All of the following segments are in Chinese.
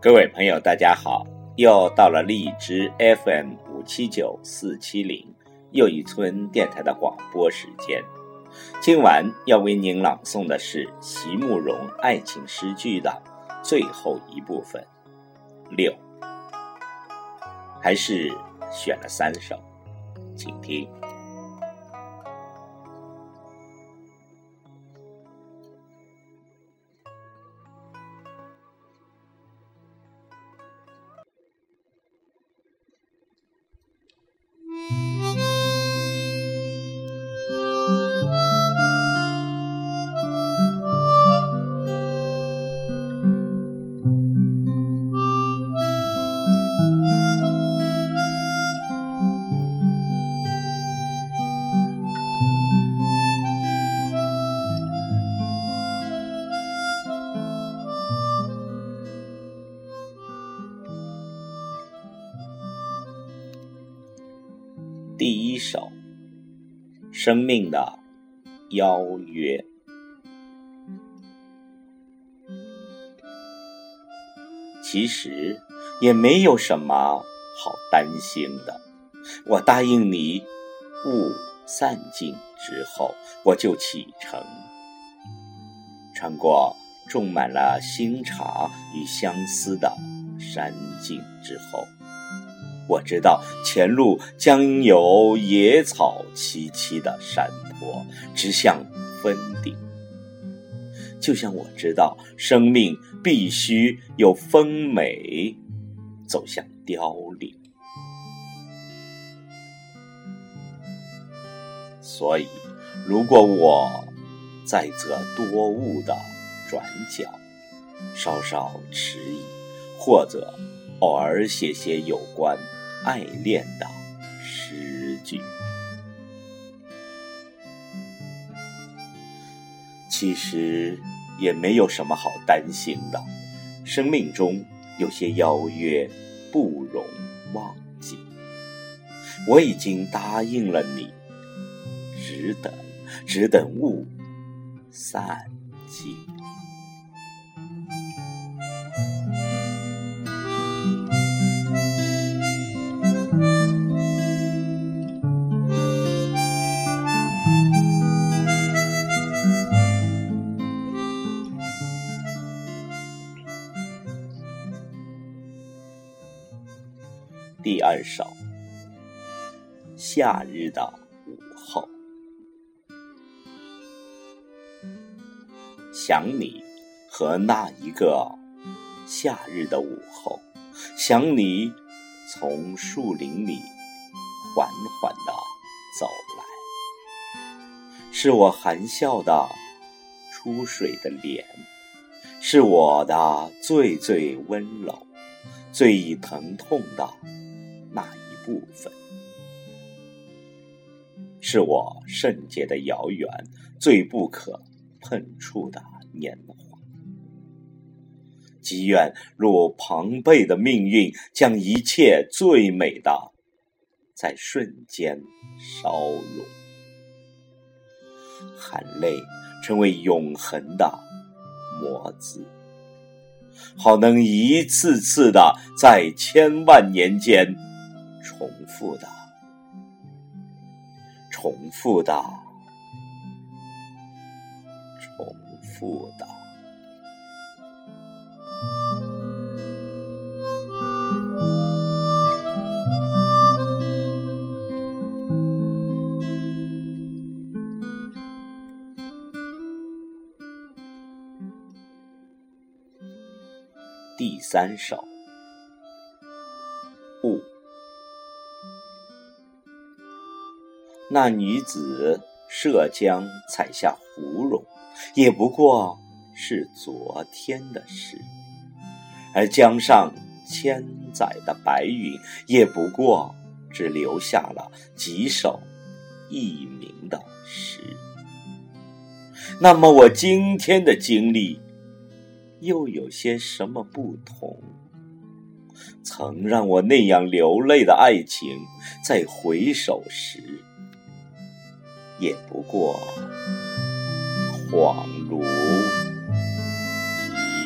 各位朋友，大家好！又到了荔枝 FM 五七九四七零又一村电台的广播时间。今晚要为您朗诵的是席慕容爱情诗句的最后一部分六，还是选了三首，请听。第一首，生命的邀约。其实也没有什么好担心的。我答应你，雾散尽之后，我就启程，穿过种满了新茶与相思的山径之后。我知道前路将有野草萋萋的山坡，直向峰顶。就像我知道生命必须有丰美，走向凋零。所以，如果我在这多雾的转角，稍稍迟疑，或者偶尔写些有关。爱恋的诗句，其实也没有什么好担心的。生命中有些邀约不容忘记，我已经答应了你，只等，只等雾散尽。第二首，夏日的午后，想你和那一个夏日的午后，想你从树林里缓缓的走来，是我含笑的出水的脸，是我的最最温柔、最疼痛的。那一部分，是我圣洁的遥远、最不可碰触的年华。积愿若庞贝的命运，将一切最美的在瞬间烧融，含泪成为永恒的魔字，好能一次次的在千万年间。复的，重复的，重复的。第三首，雾。那女子涉江采下芙蓉，也不过是昨天的事；而江上千载的白云，也不过只留下了几首佚名的诗。那么，我今天的经历又有些什么不同？曾让我那样流泪的爱情，在回首时。也不过恍如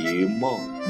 一梦。